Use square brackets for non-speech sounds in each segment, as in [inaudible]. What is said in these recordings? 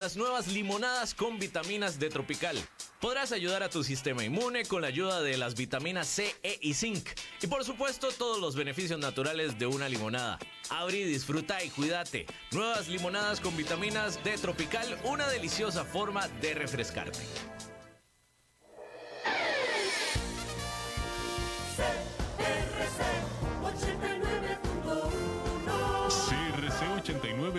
las nuevas limonadas con vitaminas de Tropical. Podrás ayudar a tu sistema inmune con la ayuda de las vitaminas C, E y Zinc. Y por supuesto, todos los beneficios naturales de una limonada. Abrí, disfruta y cuídate. Nuevas limonadas con vitaminas de Tropical, una deliciosa forma de refrescarte.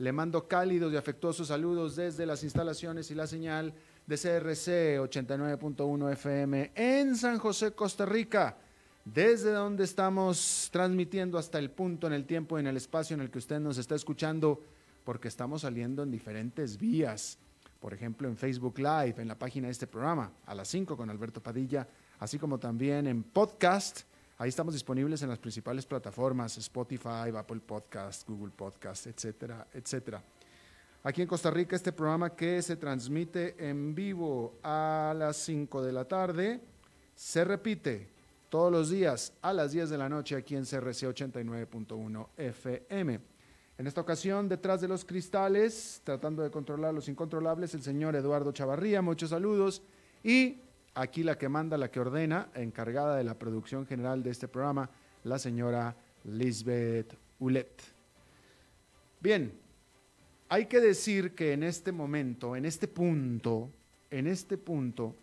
Le mando cálidos y afectuosos saludos desde las instalaciones y la señal de CRC 89.1 FM en San José, Costa Rica, desde donde estamos transmitiendo hasta el punto en el tiempo y en el espacio en el que usted nos está escuchando, porque estamos saliendo en diferentes vías. Por ejemplo, en Facebook Live, en la página de este programa, a las 5 con Alberto Padilla, así como también en podcast. Ahí estamos disponibles en las principales plataformas, Spotify, Apple Podcast, Google Podcast, etcétera, etcétera. Aquí en Costa Rica, este programa que se transmite en vivo a las 5 de la tarde, se repite todos los días a las 10 de la noche aquí en CRC 89.1 FM. En esta ocasión, detrás de los cristales, tratando de controlar los incontrolables, el señor Eduardo Chavarría, muchos saludos. Y aquí la que manda, la que ordena, encargada de la producción general de este programa, la señora Lisbeth Ulet. Bien, hay que decir que en este momento, en este punto, en este punto,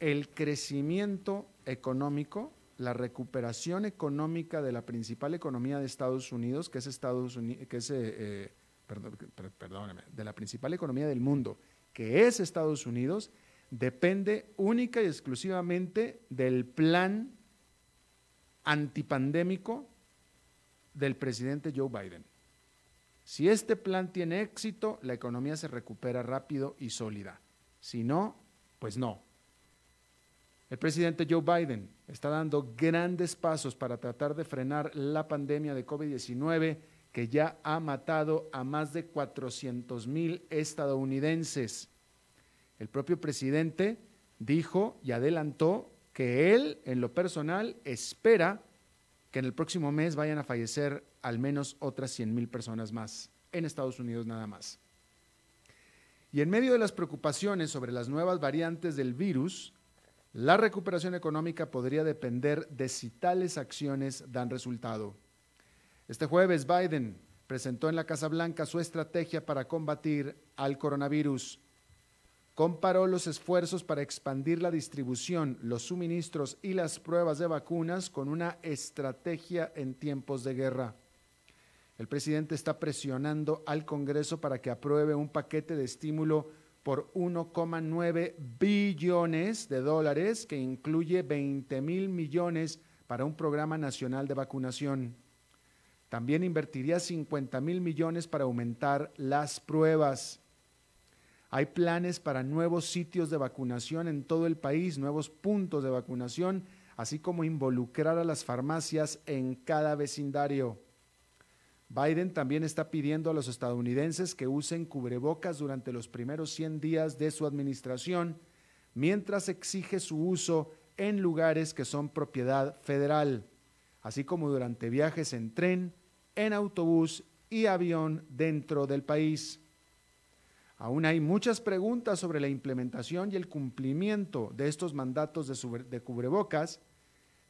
el crecimiento económico, la recuperación económica de la principal economía de Estados Unidos, que es Estados Unidos, que es, eh, perdón, perdóneme, de la principal economía del mundo, que es Estados Unidos, depende única y exclusivamente del plan antipandémico del presidente Joe Biden. Si este plan tiene éxito, la economía se recupera rápido y sólida. Si no, pues no. El presidente Joe Biden está dando grandes pasos para tratar de frenar la pandemia de COVID-19 que ya ha matado a más de 400 mil estadounidenses. El propio presidente dijo y adelantó que él, en lo personal, espera que en el próximo mes vayan a fallecer al menos otras 100 mil personas más, en Estados Unidos nada más. Y en medio de las preocupaciones sobre las nuevas variantes del virus, la recuperación económica podría depender de si tales acciones dan resultado. Este jueves Biden presentó en la Casa Blanca su estrategia para combatir al coronavirus comparó los esfuerzos para expandir la distribución, los suministros y las pruebas de vacunas con una estrategia en tiempos de guerra. El presidente está presionando al Congreso para que apruebe un paquete de estímulo por 1,9 billones de dólares que incluye 20 mil millones para un programa nacional de vacunación. También invertiría 50 mil millones para aumentar las pruebas. Hay planes para nuevos sitios de vacunación en todo el país, nuevos puntos de vacunación, así como involucrar a las farmacias en cada vecindario. Biden también está pidiendo a los estadounidenses que usen cubrebocas durante los primeros 100 días de su administración, mientras exige su uso en lugares que son propiedad federal, así como durante viajes en tren, en autobús y avión dentro del país. Aún hay muchas preguntas sobre la implementación y el cumplimiento de estos mandatos de, cubrebocas,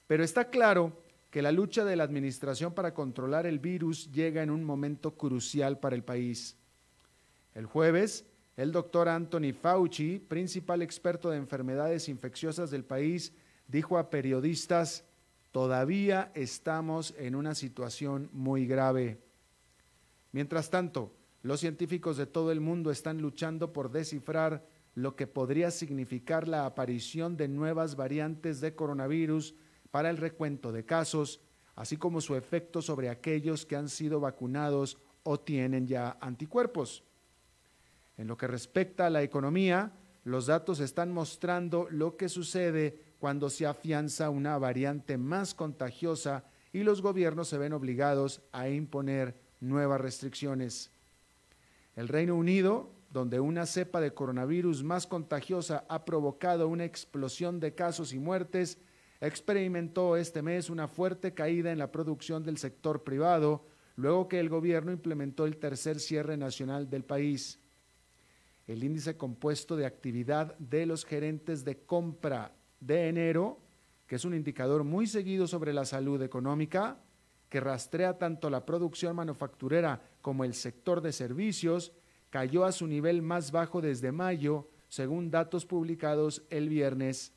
pero está claro que la lucha de la administración para controlar el virus llega en un momento crucial para el país. El jueves, el doctor Anthony Fauci, principal experto de enfermedades infecciosas del país, dijo a periodistas, todavía estamos en una situación muy grave. Mientras tanto, Los científicos de todo el mundo están luchando por descifrar lo que podría significar la aparición de nuevas variantes de coronavirus para el recuento de casos, así como su efecto sobre aquellos que han sido vacunados o tienen ya anticuerpos. En lo que respecta a la economía, los datos están mostrando lo que sucede cuando se afianza una variante más contagiosa y los gobiernos se ven obligados a imponer nuevas restricciones. El Reino Unido, donde una cepa de coronavirus más contagiosa ha provocado una explosión de casos y muertes, experimentó este mes una fuerte caída en la producción del sector privado, luego que el gobierno implementó el tercer cierre nacional del país. El índice compuesto de actividad de los gerentes de compra de enero, que es un indicador muy seguido sobre la salud económica, que rastrea tanto la producción manufacturera como el sector de servicios, cayó a su nivel más bajo desde mayo, según datos publicados el viernes,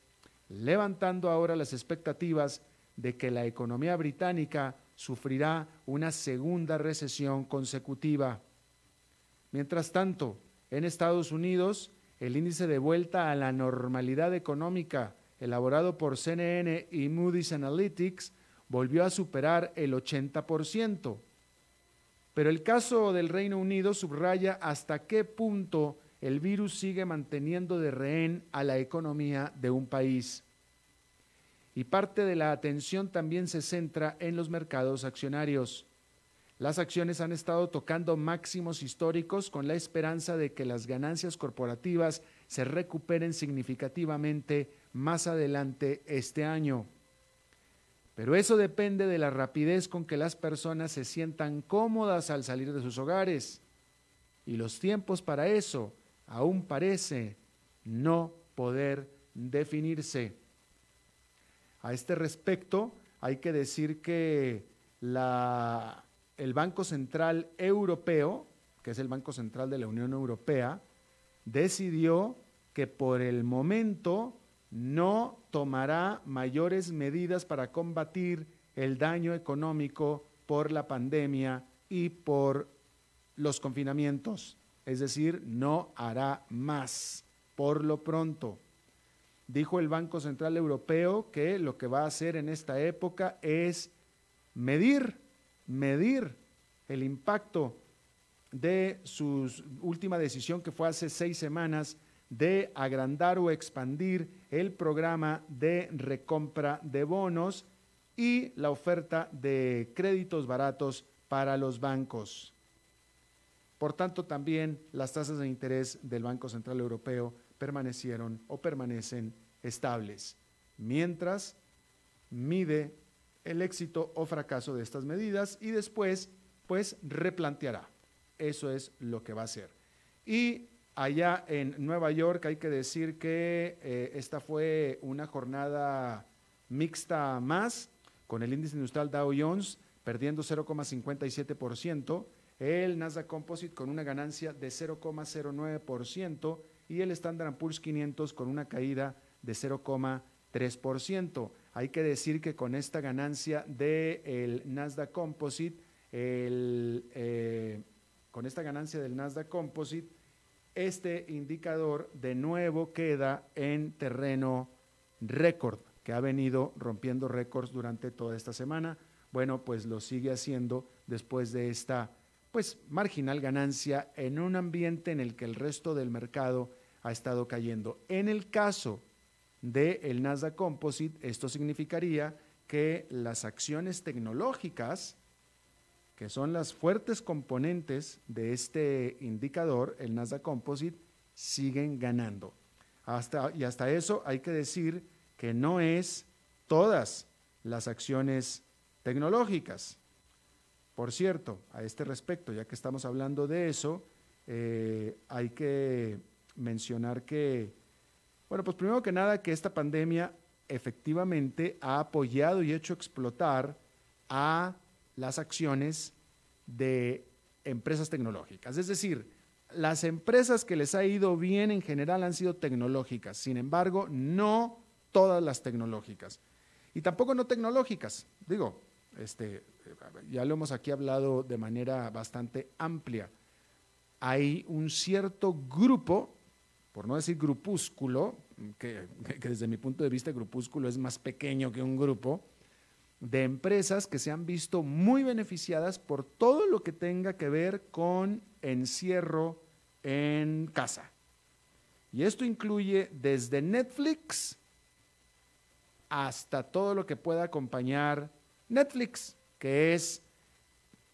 levantando ahora las expectativas de que la economía británica sufrirá una segunda recesión consecutiva. Mientras tanto, en Estados Unidos, el índice de vuelta a la normalidad económica elaborado por CNN y Moody's Analytics volvió a superar el 80%. Pero el caso del Reino Unido subraya hasta qué punto el virus sigue manteniendo de rehén a la economía de un país. Y parte de la atención también se centra en los mercados accionarios. Las acciones han estado tocando máximos históricos con la esperanza de que las ganancias corporativas se recuperen significativamente más adelante este año. Pero eso depende de la rapidez con que las personas se sientan cómodas al salir de sus hogares. Y los tiempos para eso aún parece no poder definirse. A este respecto, hay que decir que el Banco Central Europeo, que es el Banco Central de la Unión Europea, decidió que por el momento no tomará mayores medidas para combatir el daño económico por la pandemia y por los confinamientos. Es decir, no hará más por lo pronto. Dijo el Banco Central Europeo que lo que va a hacer en esta época es medir, medir el impacto de su última decisión que fue hace seis semanas de agrandar o expandir el programa de recompra de bonos y la oferta de créditos baratos para los bancos. Por tanto, también las tasas de interés del Banco Central Europeo permanecieron o permanecen estables, mientras mide el éxito o fracaso de estas medidas y después, pues, replanteará. Eso es lo que va a hacer. Y Allá en Nueva York hay que decir que eh, esta fue una jornada mixta más, con el índice industrial Dow Jones perdiendo 0,57%, el Nasdaq Composite con una ganancia de 0,09% y el Standard Poor's 500 con una caída de 0,3%. Hay que decir que con esta ganancia del Nasdaq Composite, eh, con esta ganancia del Nasdaq Composite, este indicador de nuevo queda en terreno récord, que ha venido rompiendo récords durante toda esta semana. Bueno, pues lo sigue haciendo después de esta pues marginal ganancia en un ambiente en el que el resto del mercado ha estado cayendo. En el caso del el Nasdaq Composite, esto significaría que las acciones tecnológicas que son las fuertes componentes de este indicador, el Nasdaq Composite, siguen ganando. Hasta, y hasta eso hay que decir que no es todas las acciones tecnológicas. Por cierto, a este respecto, ya que estamos hablando de eso, eh, hay que mencionar que, bueno, pues primero que nada, que esta pandemia efectivamente ha apoyado y hecho explotar a las acciones de empresas tecnológicas. Es decir, las empresas que les ha ido bien en general han sido tecnológicas, sin embargo, no todas las tecnológicas. Y tampoco no tecnológicas. Digo, este, ya lo hemos aquí hablado de manera bastante amplia. hay un cierto grupo, por no decir grupúsculo, que, que, desde mi punto de vista grupúsculo es más pequeño que un grupo, de empresas que se han visto muy beneficiadas por todo lo que tenga que ver con encierro en casa. Y esto incluye desde Netflix hasta todo lo que pueda acompañar Netflix, que es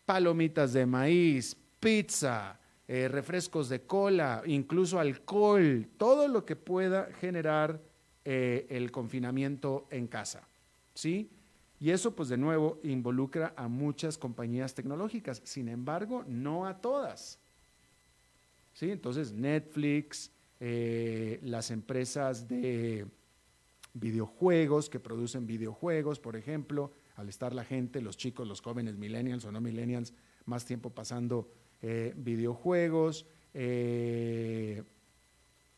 palomitas de maíz, pizza, eh, refrescos de cola, incluso alcohol, todo lo que pueda generar eh, el confinamiento en casa. ¿Sí? Y eso, pues de nuevo, involucra a muchas compañías tecnológicas, sin embargo, no a todas. ¿Sí? Entonces, Netflix, eh, las empresas de videojuegos que producen videojuegos, por ejemplo, al estar la gente, los chicos, los jóvenes, millennials o no millennials, más tiempo pasando eh, videojuegos, eh,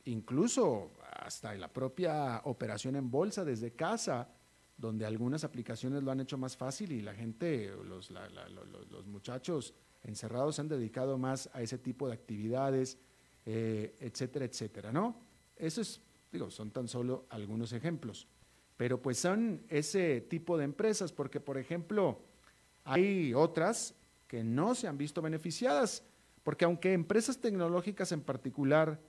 incluso hasta la propia operación en bolsa desde casa, donde algunas aplicaciones lo han hecho más fácil y la gente, los, los muchachos encerrados se han dedicado más a ese tipo de actividades, eh, etcétera, etcétera, ¿no? Eso es, digo, son tan solo algunos ejemplos. Pero pues son ese tipo de empresas, porque por ejemplo, hay otras que no se han visto beneficiadas, porque aunque empresas tecnológicas en particular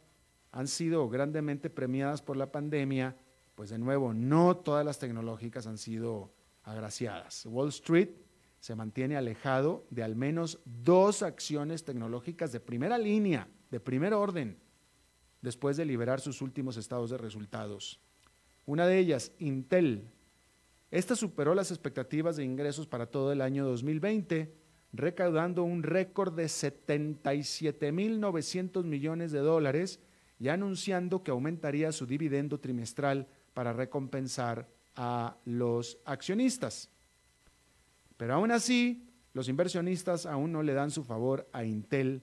han sido grandemente premiadas por la pandemia, pues de nuevo, no todas las tecnológicas han sido agraciadas. Wall Street se mantiene alejado de al menos dos acciones tecnológicas de primera línea, de primer orden, después de liberar sus últimos estados de resultados. Una de ellas, Intel. Esta superó las expectativas de ingresos para todo el año 2020, recaudando un récord de 77.900 millones de dólares y anunciando que aumentaría su dividendo trimestral para recompensar a los accionistas. Pero aún así, los inversionistas aún no le dan su favor a Intel,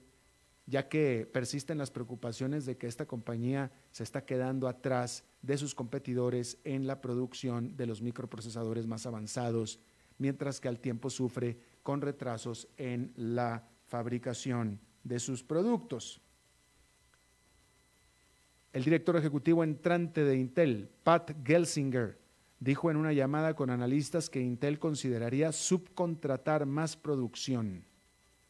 ya que persisten las preocupaciones de que esta compañía se está quedando atrás de sus competidores en la producción de los microprocesadores más avanzados, mientras que al tiempo sufre con retrasos en la fabricación de sus productos. El director ejecutivo entrante de Intel, Pat Gelsinger, dijo en una llamada con analistas que Intel consideraría subcontratar más producción.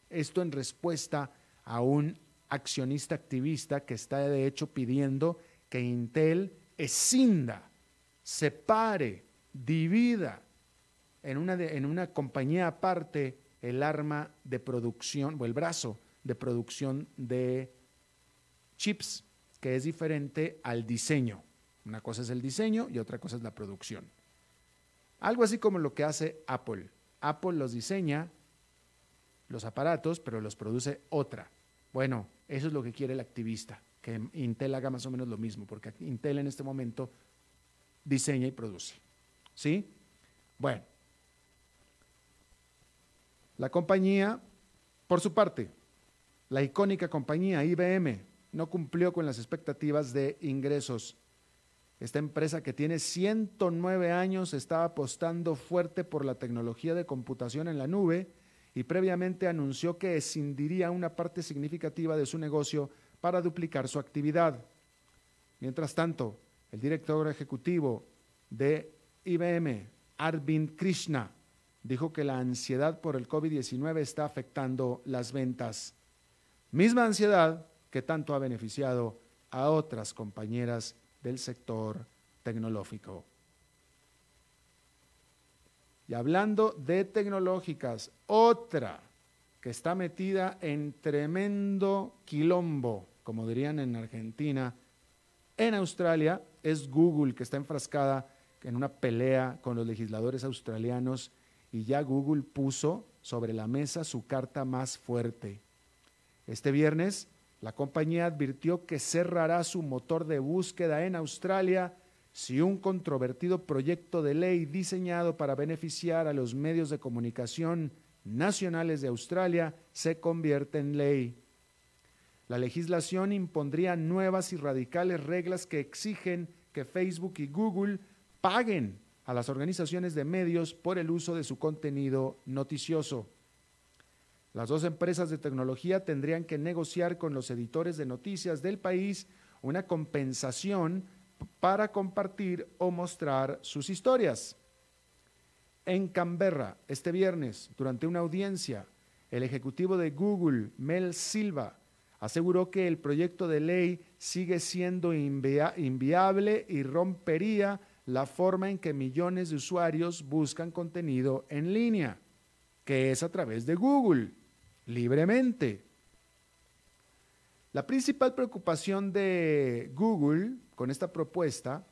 Esto en respuesta a un accionista activista que está de hecho pidiendo que Intel escinda, separe, divida en una, en una compañía aparte el arma de producción o el brazo de producción de chips, que es diferente al diseño. Una cosa es el diseño y otra cosa es la producción. Algo así como lo que hace Apple. Apple los diseña, los aparatos, pero los produce otra. Bueno, eso es lo que quiere el activista, que Intel haga más o menos lo mismo, porque Intel en este momento diseña y produce. ¿Sí? Bueno, la compañía, por su parte, la icónica compañía IBM, no cumplió con las expectativas de ingresos esta empresa que tiene 109 años está apostando fuerte por la tecnología de computación en la nube y previamente anunció que escindiría una parte significativa de su negocio para duplicar su actividad. Mientras tanto, el director ejecutivo de IBM, Arvind Krishna, dijo que la ansiedad por el COVID-19 está afectando las ventas. Misma ansiedad que tanto ha beneficiado a otras compañeras del sector tecnológico. Y hablando de tecnológicas, otra que está metida en tremendo quilombo, como dirían en Argentina, en Australia, es Google, que está enfrascada en una pelea con los legisladores australianos y ya Google puso sobre la mesa su carta más fuerte. Este viernes, la compañía advirtió que cerrará su motor de búsqueda en Australia si un controvertido proyecto de ley diseñado para beneficiar a los medios de comunicación nacionales de Australia se convierte en ley. La legislación impondría nuevas y radicales reglas que exigen que Facebook y Google paguen a las organizaciones de medios por el uso de su contenido noticioso. Las dos empresas de tecnología tendrían que negociar con los editores de noticias del país una compensación para compartir o mostrar sus historias. En Canberra, este viernes, durante una audiencia, el ejecutivo de Google, Mel Silva, aseguró que el proyecto de ley sigue siendo inviable y rompería la forma en que millones de usuarios buscan contenido en línea, que es a través de Google, libremente. La principal preocupación de Google con esta propuesta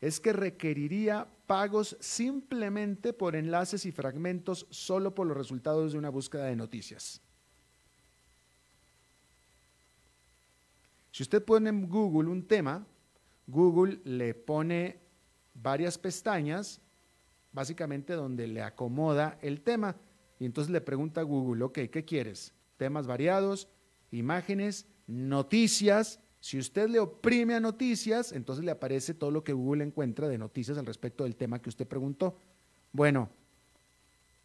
es que requeriría pagos simplemente por enlaces y fragmentos solo por los resultados de una búsqueda de noticias. Si usted pone en Google un tema, Google le pone varias pestañas, básicamente donde le acomoda el tema. Y entonces le pregunta a Google, ok, ¿qué quieres? Temas variados, imágenes, noticias. Si usted le oprime a noticias, entonces le aparece todo lo que Google encuentra de noticias al respecto del tema que usted preguntó. Bueno,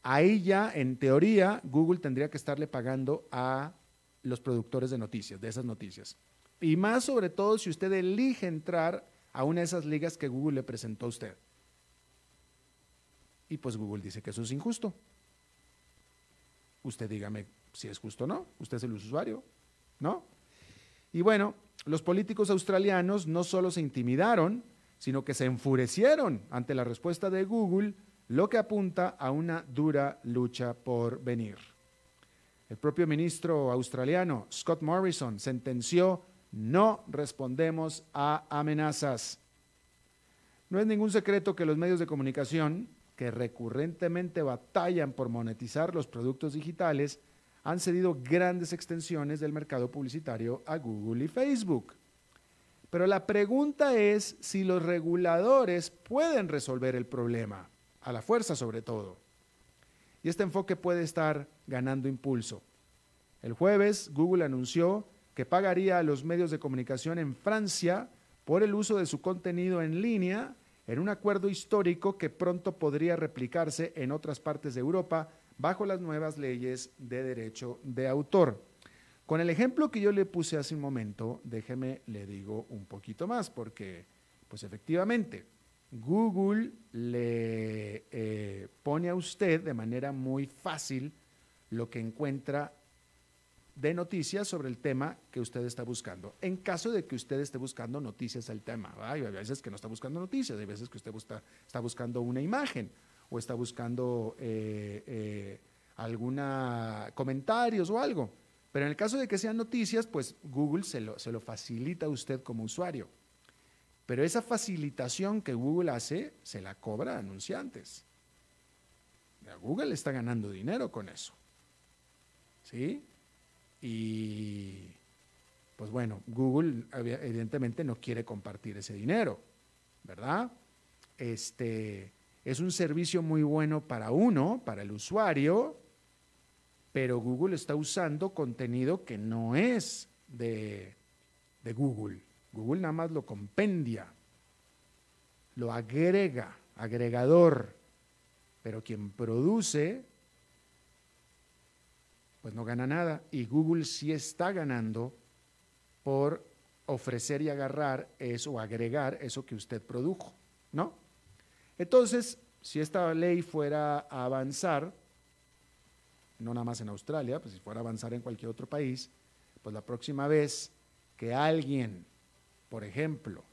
ahí ya, en teoría, Google tendría que estarle pagando a los productores de noticias, de esas noticias. Y más sobre todo si usted elige entrar a una de esas ligas que Google le presentó a usted. Y pues Google dice que eso es injusto. Usted dígame si es justo o no. Usted es el usuario, ¿no? Y bueno, los políticos australianos no solo se intimidaron, sino que se enfurecieron ante la respuesta de Google, lo que apunta a una dura lucha por venir. El propio ministro australiano, Scott Morrison, sentenció no respondemos a amenazas. No es ningún secreto que los medios de comunicación, que recurrentemente batallan por monetizar los productos digitales, han cedido grandes extensiones del mercado publicitario a Google y Facebook. Pero la pregunta es si los reguladores pueden resolver el problema, a la fuerza sobre todo. Y este enfoque puede estar ganando impulso. El jueves, Google anunció que pagaría a los medios de comunicación en Francia por el uso de su contenido en línea en un acuerdo histórico que pronto podría replicarse en otras partes de Europa bajo las nuevas leyes de derecho de autor. Con el ejemplo que yo le puse hace un momento, déjeme le digo un poquito más, porque pues efectivamente Google le eh, pone a usted de manera muy fácil lo que encuentra de noticias sobre el tema que usted está buscando. En caso de que usted esté buscando noticias del tema, hay veces que no está buscando noticias, hay veces que usted está buscando una imagen o está buscando eh, eh, alguna comentarios o algo. Pero en el caso de que sean noticias, pues Google se lo, se lo facilita a usted como usuario. Pero esa facilitación que Google hace, se la cobra a anunciantes. Google está ganando dinero con eso. ¿Sí? Y pues bueno, Google evidentemente no quiere compartir ese dinero, ¿verdad? Este es un servicio muy bueno para uno, para el usuario, pero Google está usando contenido que no es de, de Google. Google nada más lo compendia, lo agrega, agregador, pero quien produce pues no gana nada. Y Google sí está ganando por ofrecer y agarrar eso o agregar eso que usted produjo, ¿no? Entonces, si esta ley fuera a avanzar, no nada más en Australia, pues si fuera a avanzar en cualquier otro país, pues la próxima vez que alguien, por ejemplo,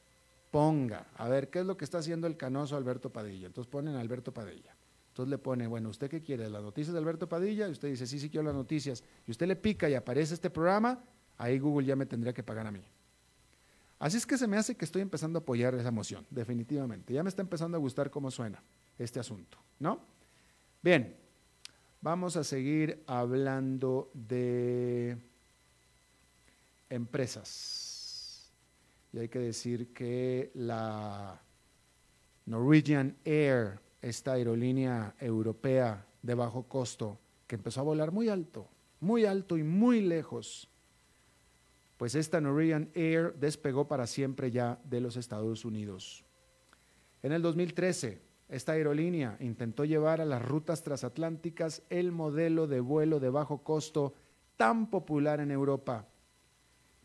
ponga, a ver, ¿qué es lo que está haciendo el canoso Alberto Padilla? Entonces ponen Alberto Padilla. Entonces le pone, bueno, ¿usted qué quiere? ¿Las noticias de Alberto Padilla? Y usted dice, sí, sí quiero las noticias. Y usted le pica y aparece este programa, ahí Google ya me tendría que pagar a mí. Así es que se me hace que estoy empezando a apoyar esa moción, definitivamente. Ya me está empezando a gustar cómo suena este asunto, ¿no? Bien, vamos a seguir hablando de empresas. Y hay que decir que la Norwegian Air esta aerolínea europea de bajo costo que empezó a volar muy alto, muy alto y muy lejos, pues esta Norwegian Air despegó para siempre ya de los Estados Unidos. En el 2013, esta aerolínea intentó llevar a las rutas transatlánticas el modelo de vuelo de bajo costo tan popular en Europa.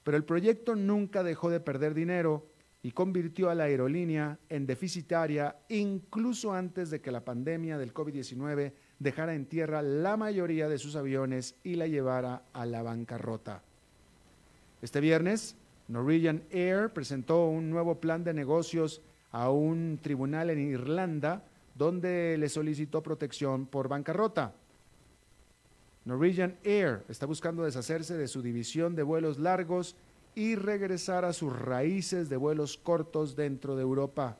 Pero el proyecto nunca dejó de perder dinero y convirtió a la aerolínea en deficitaria incluso antes de que la pandemia del COVID-19 dejara en tierra la mayoría de sus aviones y la llevara a la bancarrota. Este viernes, Norwegian Air presentó un nuevo plan de negocios a un tribunal en Irlanda donde le solicitó protección por bancarrota. Norwegian Air está buscando deshacerse de su división de vuelos largos y regresar a sus raíces de vuelos cortos dentro de Europa.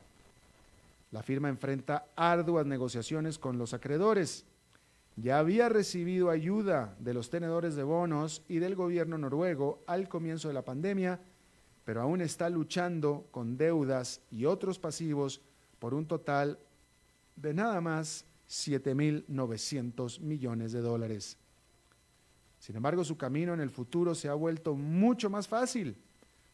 La firma enfrenta arduas negociaciones con los acreedores. Ya había recibido ayuda de los tenedores de bonos y del gobierno noruego al comienzo de la pandemia, pero aún está luchando con deudas y otros pasivos por un total de nada más 7.900 millones de dólares. Sin embargo, su camino en el futuro se ha vuelto mucho más fácil,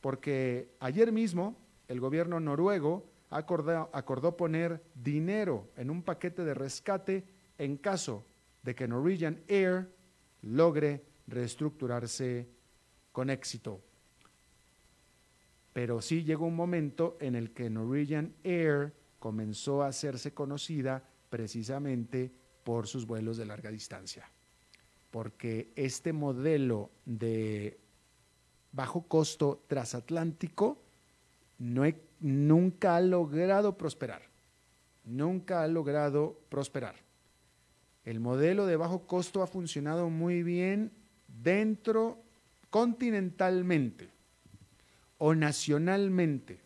porque ayer mismo el gobierno noruego acordó, poner dinero en un paquete de rescate en caso de que Norwegian Air logre reestructurarse con éxito. Pero sí llegó un momento en el que Norwegian Air comenzó a hacerse conocida precisamente por sus vuelos de larga distancia. Porque este modelo de bajo costo transatlántico no nunca ha logrado prosperar. Nunca ha logrado prosperar. El modelo de bajo costo ha funcionado muy bien dentro continentalmente o nacionalmente.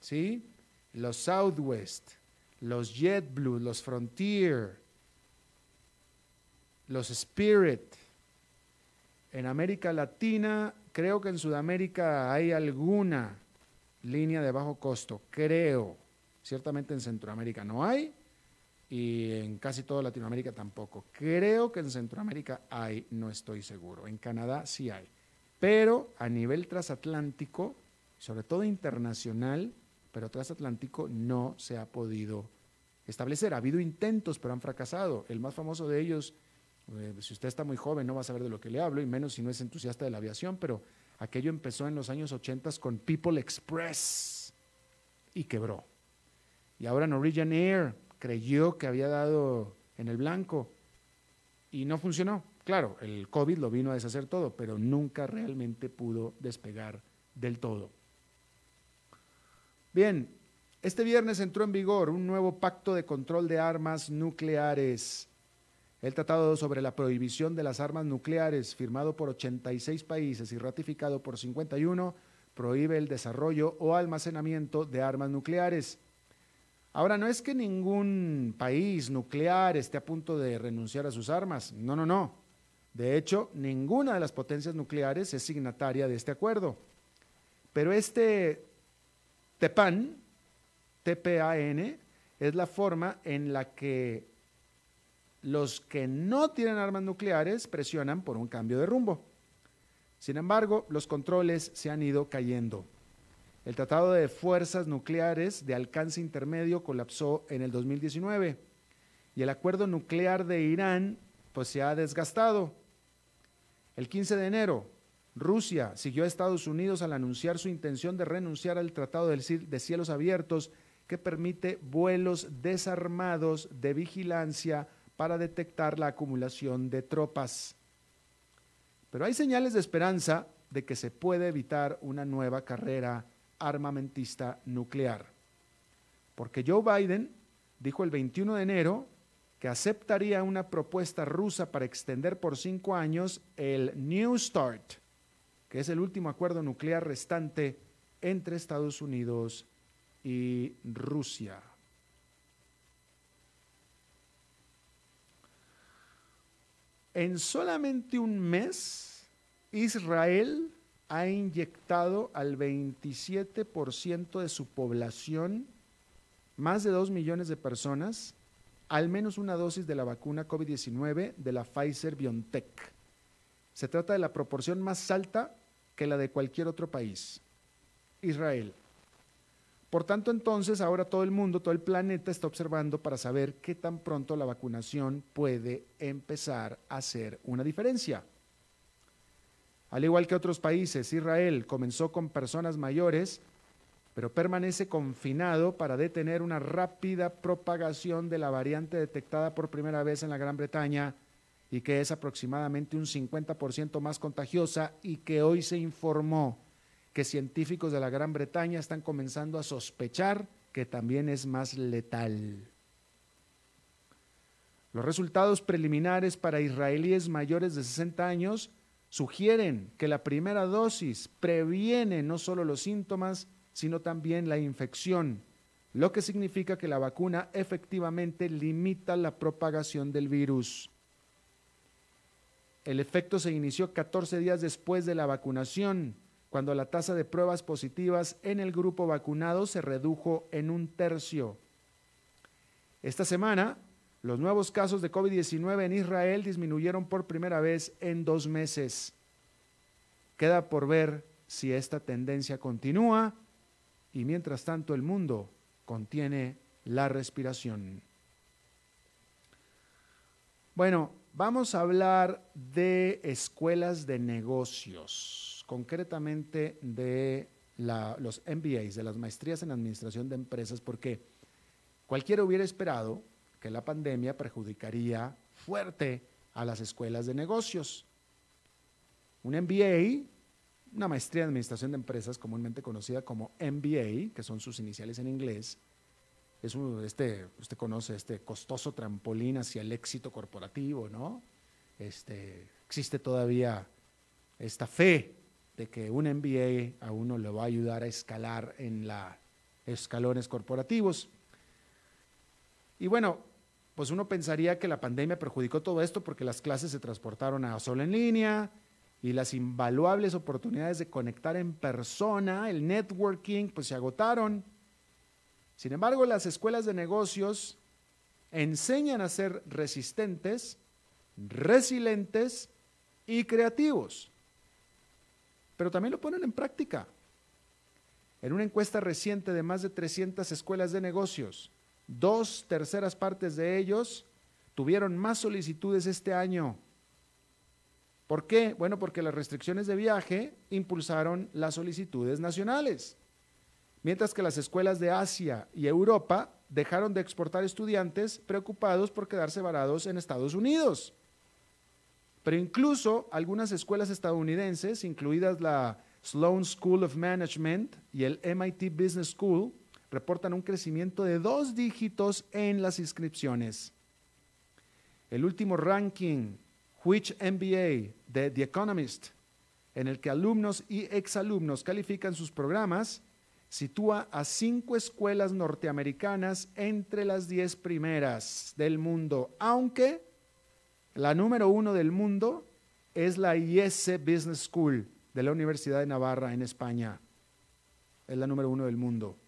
¿Sí? Los Southwest, los JetBlue, los Frontier, los Spirit. En América Latina, creo que en Sudamérica hay alguna línea de bajo costo, creo. Ciertamente en Centroamérica no hay y en casi toda Latinoamérica tampoco. Creo que en Centroamérica hay, no estoy seguro. En Canadá sí hay. Pero a nivel transatlántico, sobre todo internacional, pero transatlántico no se ha podido establecer. Ha habido intentos, pero han fracasado. El más famoso de ellos, eh, si usted está muy joven, no va a saber de lo que le hablo, y menos si no es entusiasta de la aviación, pero aquello empezó en los años 80 con People Express y quebró. Y ahora Norwegian Air creyó que había dado en el blanco y no funcionó. Claro, el COVID lo vino a deshacer todo, pero nunca realmente pudo despegar del todo. Bien, este viernes entró en vigor un nuevo pacto de control de armas nucleares. El tratado sobre la prohibición de las armas nucleares, firmado por 86 países y ratificado por 51, prohíbe el desarrollo o almacenamiento de armas nucleares. Ahora, no es que ningún país nuclear esté a punto de renunciar a sus armas, no, no, no. De hecho, ninguna de las potencias nucleares es signataria de este acuerdo. Pero este TEPAN, TPAN, es la forma en la que los que no tienen armas nucleares presionan por un cambio de rumbo. Sin embargo, los controles se han ido cayendo. El Tratado de Fuerzas Nucleares de alcance intermedio colapsó en el 2019 y el acuerdo nuclear de Irán pues se ha desgastado. El 15 de enero, Rusia siguió a Estados Unidos al anunciar su intención de renunciar al Tratado de Cielos Abiertos que permite vuelos desarmados de vigilancia para detectar la acumulación de tropas. Pero hay señales de esperanza de que se puede evitar una nueva carrera armamentista nuclear. Porque Joe Biden dijo el 21 de enero que aceptaría una propuesta rusa para extender por cinco años el New START, que es el último acuerdo nuclear restante entre Estados Unidos y Rusia. En solamente un mes, Israel ha inyectado al 27% de su población, más de 2 millones de personas, al menos una dosis de la vacuna COVID-19 de la Pfizer BioNTech. Se trata de la proporción más alta que la de cualquier otro país. Israel. Por tanto, entonces, ahora todo el mundo, todo el planeta está observando para saber qué tan pronto la vacunación puede empezar a hacer una diferencia. Al igual que otros países, Israel comenzó con personas mayores, pero permanece confinado para detener una rápida propagación de la variante detectada por primera vez en la Gran Bretaña y que es aproximadamente un 50% más contagiosa y que hoy se informó que científicos de la Gran Bretaña están comenzando a sospechar que también es más letal. Los resultados preliminares para israelíes mayores de 60 años sugieren que la primera dosis previene no solo los síntomas, sino también la infección, lo que significa que la vacuna efectivamente limita la propagación del virus. El efecto se inició 14 días después de la vacunación cuando la tasa de pruebas positivas en el grupo vacunado se redujo en un tercio. Esta semana, los nuevos casos de COVID-19 en Israel disminuyeron por primera vez en dos meses. Queda por ver si esta tendencia continúa y mientras tanto el mundo contiene la respiración. Bueno, vamos a hablar de escuelas de negocios concretamente de los MBAs, de las maestrías en administración de empresas, porque cualquiera hubiera esperado que la pandemia perjudicaría fuerte a las escuelas de negocios. Un MBA, una maestría en administración de empresas, comúnmente conocida como MBA, que son sus iniciales en inglés, es un, este, usted conoce este costoso trampolín hacia el éxito corporativo, ¿no? Este, existe todavía esta fe de que un MBA a uno le va a ayudar a escalar en los escalones corporativos. Y bueno, pues uno pensaría que la pandemia perjudicó todo esto porque las clases se transportaron a solo en línea y las invaluables oportunidades de conectar en persona, el networking, pues se agotaron. Sin embargo, las escuelas de negocios enseñan a ser resistentes, resilientes y creativos pero también lo ponen en práctica. En una encuesta reciente de más de 300 escuelas de negocios, dos terceras partes de ellos tuvieron más solicitudes este año. ¿Por qué? Bueno, porque las restricciones de viaje impulsaron las solicitudes nacionales, mientras que las escuelas de Asia y Europa dejaron de exportar estudiantes preocupados por quedarse varados en Estados Unidos. Pero incluso algunas escuelas estadounidenses, incluidas la Sloan School of Management y el MIT Business School, reportan un crecimiento de dos dígitos en las inscripciones. El último ranking, Which MBA, de The Economist, en el que alumnos y exalumnos califican sus programas, sitúa a cinco escuelas norteamericanas entre las diez primeras del mundo, aunque la número uno del mundo es la IES Business School de la Universidad de Navarra en España. Es la número uno del mundo.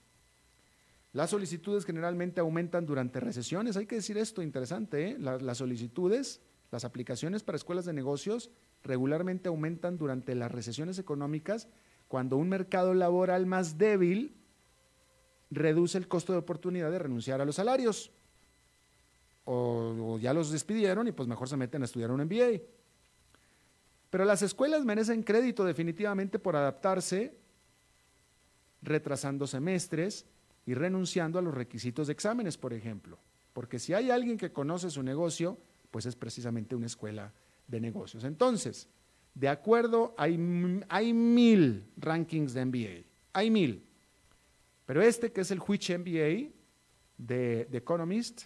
Las solicitudes generalmente aumentan durante recesiones. Hay que decir esto, interesante. ¿eh? las solicitudes, las aplicaciones para escuelas de negocios regularmente aumentan durante las recesiones económicas cuando un mercado laboral más débil reduce el costo de oportunidad de renunciar a los salarios o, ya los despidieron y pues mejor se meten a estudiar un MBA. Pero las escuelas merecen crédito definitivamente por adaptarse, retrasando semestres y renunciando a los requisitos de exámenes, por ejemplo. Porque si hay alguien que conoce su negocio, pues es precisamente una escuela de negocios. Entonces, de acuerdo, hay, hay mil rankings de MBA, hay mil. Pero este que es el Which MBA de, de Economist,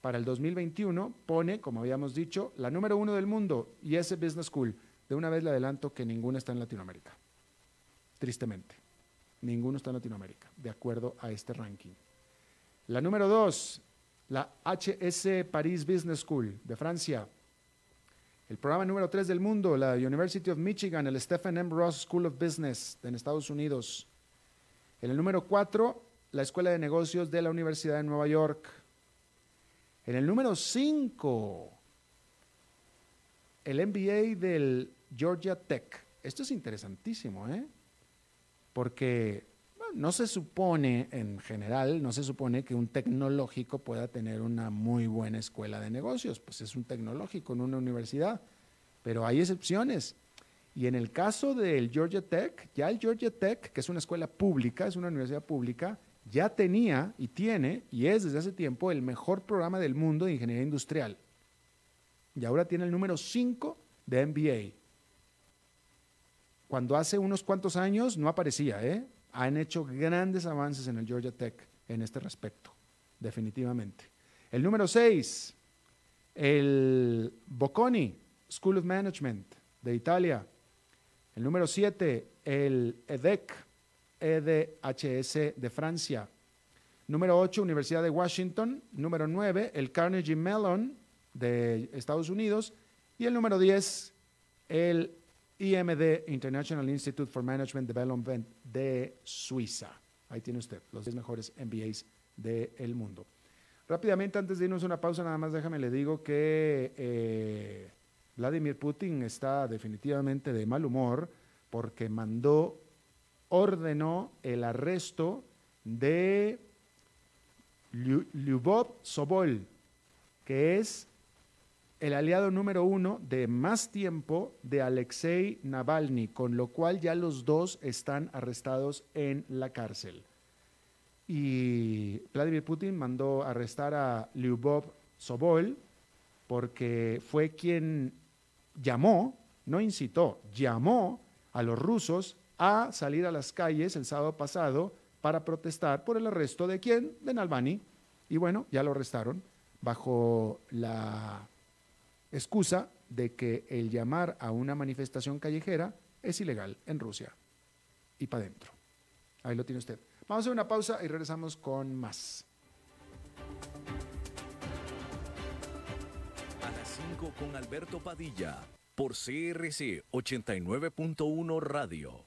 para el 2021 pone, como habíamos dicho, la número uno del mundo y ese Business School. De una vez le adelanto que ninguno está en Latinoamérica. Tristemente. Ninguno está en Latinoamérica, de acuerdo a este ranking. La número dos, la HS Paris Business School de Francia. El programa número tres del mundo, la University of Michigan, el Stephen M. Ross School of Business en Estados Unidos. En el número cuatro, la Escuela de Negocios de la Universidad de Nueva York. En el número 5, el MBA del Georgia Tech. Esto es interesantísimo, ¿eh? Porque no se supone, en general, no se supone que un tecnológico pueda tener una muy buena escuela de negocios, pues es un tecnológico en una universidad, pero hay excepciones. Y en el caso del Georgia Tech, ya el Georgia Tech, que es una escuela pública, es una universidad pública, ya tenía y tiene, y es desde hace tiempo, el mejor programa del mundo de ingeniería industrial. Y ahora tiene el número 5 de MBA. Cuando hace unos cuantos años no aparecía, ¿eh? Han hecho grandes avances en el Georgia Tech en este respecto, definitivamente. El número 6, el Bocconi School of Management de Italia. El número 7, el EDEC, EDHS de Francia. Número 8, Universidad de Washington. Número 9, el Carnegie Mellon de Estados Unidos. Y el número 10, el IMD, International Institute for Management Development de Suiza. Ahí tiene usted los 10 mejores MBAs del mundo. Rápidamente, antes de irnos a una pausa, nada más déjame le digo que eh, Vladimir Putin está definitivamente de mal humor porque mandó, ordenó el arresto de Lyubov Sobol, que es el aliado número uno de más tiempo de Alexei Navalny, con lo cual ya los dos están arrestados en la cárcel. Y Vladimir Putin mandó arrestar a Lyubov Sobol porque fue quien llamó, no incitó, llamó a los rusos a salir a las calles el sábado pasado para protestar por el arresto de quién? De Navalny. Y bueno, ya lo arrestaron bajo la excusa de que el llamar a una manifestación callejera es ilegal en Rusia. Y para adentro. Ahí lo tiene usted. Vamos a hacer una pausa y regresamos con más. A las 5 con Alberto Padilla por CRC 89.1 Radio.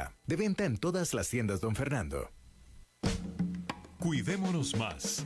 De venta en todas las tiendas, don Fernando. Cuidémonos más.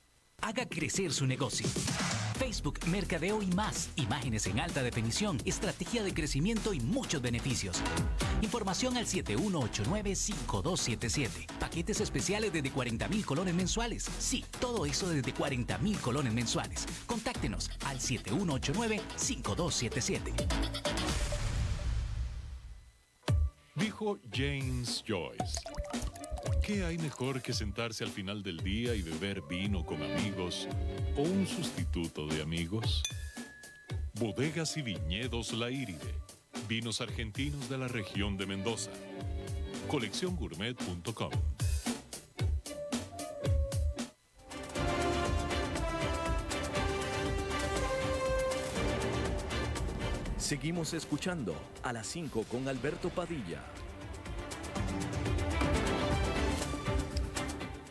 Haga crecer su negocio. Facebook, Mercadeo y más. Imágenes en alta definición, estrategia de crecimiento y muchos beneficios. Información al 7189-5277. Paquetes especiales desde 40 mil colones mensuales. Sí, todo eso desde 40 mil colones mensuales. Contáctenos al 7189-5277. Dijo James Joyce. ¿Qué hay mejor que sentarse al final del día y beber vino con amigos o un sustituto de amigos? Bodegas y viñedos La Iride. Vinos argentinos de la región de Mendoza. Colecciongourmet.com. Seguimos escuchando a las 5 con Alberto Padilla.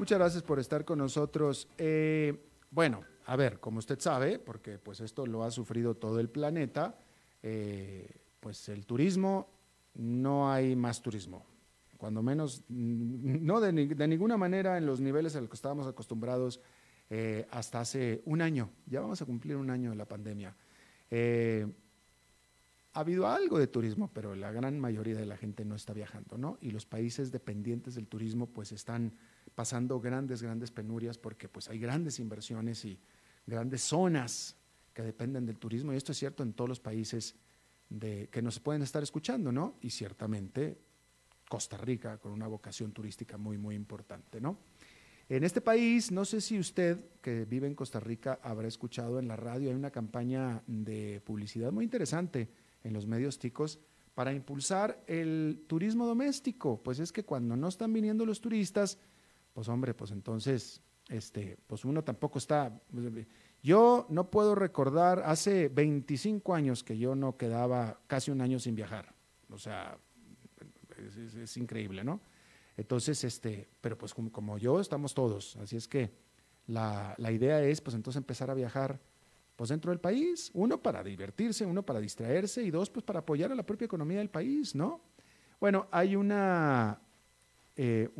Muchas gracias por estar con nosotros. Eh, bueno, a ver, como usted sabe, porque pues esto lo ha sufrido todo el planeta, eh, pues el turismo, no hay más turismo. Cuando menos, no de, de ninguna manera en los niveles a los que estábamos acostumbrados eh, hasta hace un año. Ya vamos a cumplir un año de la pandemia. ha habido algo de turismo, pero la gran mayoría de la gente no está viajando, ¿no? Y los países dependientes del turismo pues están pasando grandes, grandes penurias porque pues hay grandes inversiones y grandes zonas que dependen del turismo y esto es cierto en todos los países de, que nos pueden estar escuchando, ¿no? Y ciertamente Costa Rica con una vocación turística muy, muy importante, ¿no? En este país, no sé si usted que vive en Costa Rica habrá escuchado en la radio, hay una campaña de publicidad muy interesante en los medios ticos para impulsar el turismo doméstico. Pues es que cuando no están viniendo los turistas, pues hombre, pues entonces, este, pues uno tampoco está. Yo no puedo recordar, hace 25 años que yo no quedaba casi un año sin viajar. O sea, es increíble, ¿no? Entonces, este, pero pues como, yo, estamos todos. Así es que la, idea es, pues entonces empezar a viajar pues dentro del país, uno para divertirse, uno para distraerse y dos pues para apoyar a la propia economía del país, ¿no? Bueno, hay una, eh,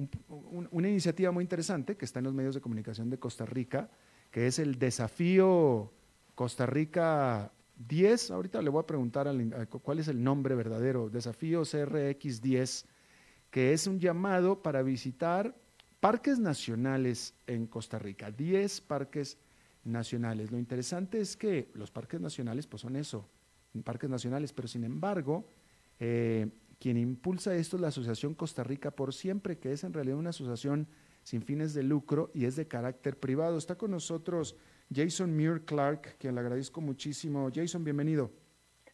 una iniciativa muy interesante que está en los medios de comunicación de Costa Rica, que es el desafío Costa Rica 10. Ahorita le voy a preguntar cuál es el nombre verdadero, desafío CRX 10 que es un llamado para visitar parques nacionales en Costa Rica, 10 parques nacionales. Lo interesante es que los parques nacionales pues son eso, parques nacionales, pero sin embargo, eh, quien impulsa esto es la Asociación Costa Rica por Siempre, que es en realidad una asociación sin fines de lucro y es de carácter privado. Está con nosotros Jason Muir Clark, quien le agradezco muchísimo. Jason, bienvenido.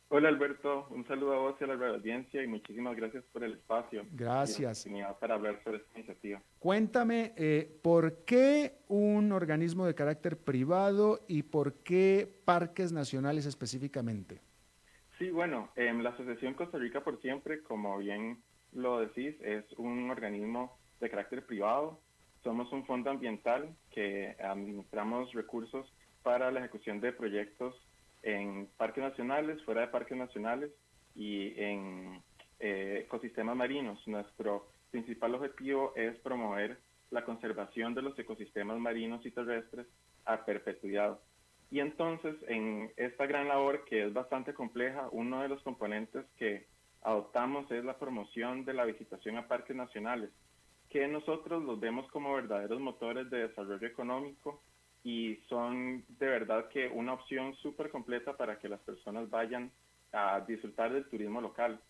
Hola Alberto, un saludo a vos y a la audiencia y muchísimas gracias por el espacio. Gracias. Y para hablar sobre esta iniciativa. Cuéntame, eh, ¿por qué un organismo de carácter privado y por qué parques nacionales específicamente? Sí, bueno, em, la Asociación Costa Rica por Siempre, como bien lo decís, es un organismo de carácter privado. Somos un fondo ambiental que administramos recursos para la ejecución de proyectos en parques nacionales, fuera de parques nacionales y en eh, ecosistemas marinos. Nuestro principal objetivo es promover la conservación de los ecosistemas marinos y terrestres a perpetuidad. Y entonces, en esta gran labor que es bastante compleja, uno de los componentes que adoptamos es la promoción de la visitación a parques nacionales, que nosotros los vemos como verdaderos motores de desarrollo económico y son de verdad que una opción súper completa para que las personas vayan a disfrutar del turismo local.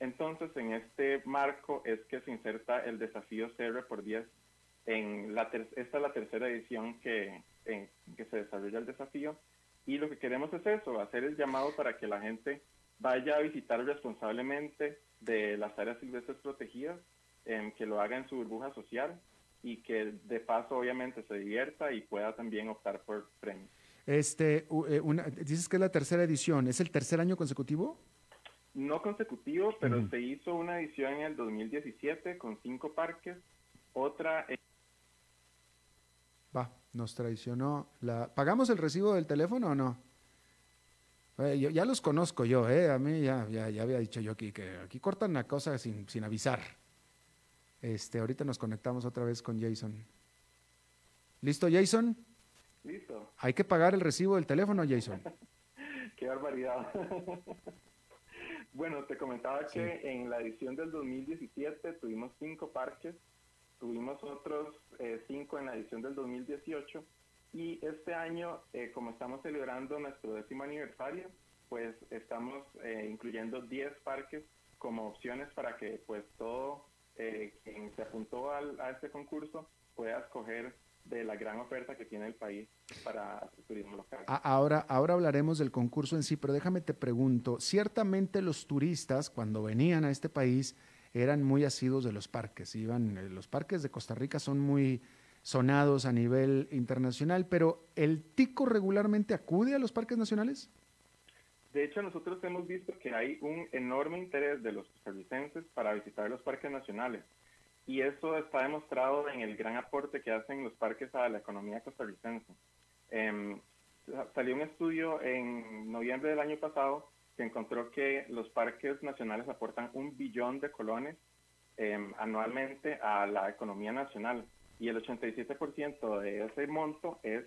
Entonces, en este marco es que se inserta el desafío CR por 10. En la esta es la tercera edición que, en, que se desarrolla el desafío y lo que queremos es eso, hacer el llamado para que la gente vaya a visitar responsablemente de las áreas silvestres protegidas, que lo haga en su burbuja social y que de paso obviamente se divierta y pueda también optar por premios. Este, eh, una, dices que es la tercera edición, ¿es el tercer año consecutivo? No consecutivo, pero se hizo una edición en el 2017 con cinco parques, otra... Nos traicionó. La... ¿Pagamos el recibo del teléfono o no? Eh, yo, ya los conozco yo, ¿eh? A mí ya, ya, ya había dicho yo aquí que aquí cortan la cosa sin, sin avisar. Este, ahorita nos conectamos otra vez con Jason. ¿Listo, Jason? Listo. Hay que pagar el recibo del teléfono, Jason. [laughs] Qué barbaridad. [laughs] bueno, te comentaba que en la edición del 2017 tuvimos cinco parques, tuvimos otros eh, cinco en la edición del 2018 y este año, eh, como estamos celebrando nuestro décimo aniversario, pues estamos eh, incluyendo 10 parques como opciones para que pues todo eh, quien se apuntó a este concurso pueda escoger de la gran oferta que tiene el país para el turismo local. Ahora, ahora hablaremos del concurso en sí, pero déjame te pregunto, ciertamente los turistas cuando venían a este país eran muy asidos de los parques, iban, eh, los parques de Costa Rica son muy sonados a nivel internacional, pero ¿el tico regularmente acude a los parques nacionales? De hecho, nosotros hemos visto que hay un enorme interés de los costarricenses para visitar los parques nacionales. Y eso está demostrado en el gran aporte que hacen los parques a la economía costarricense. Em, salió un estudio en noviembre del año pasado que encontró que los parques nacionales aportan un billón de colones em, anualmente a la economía nacional y el 87% de ese monto es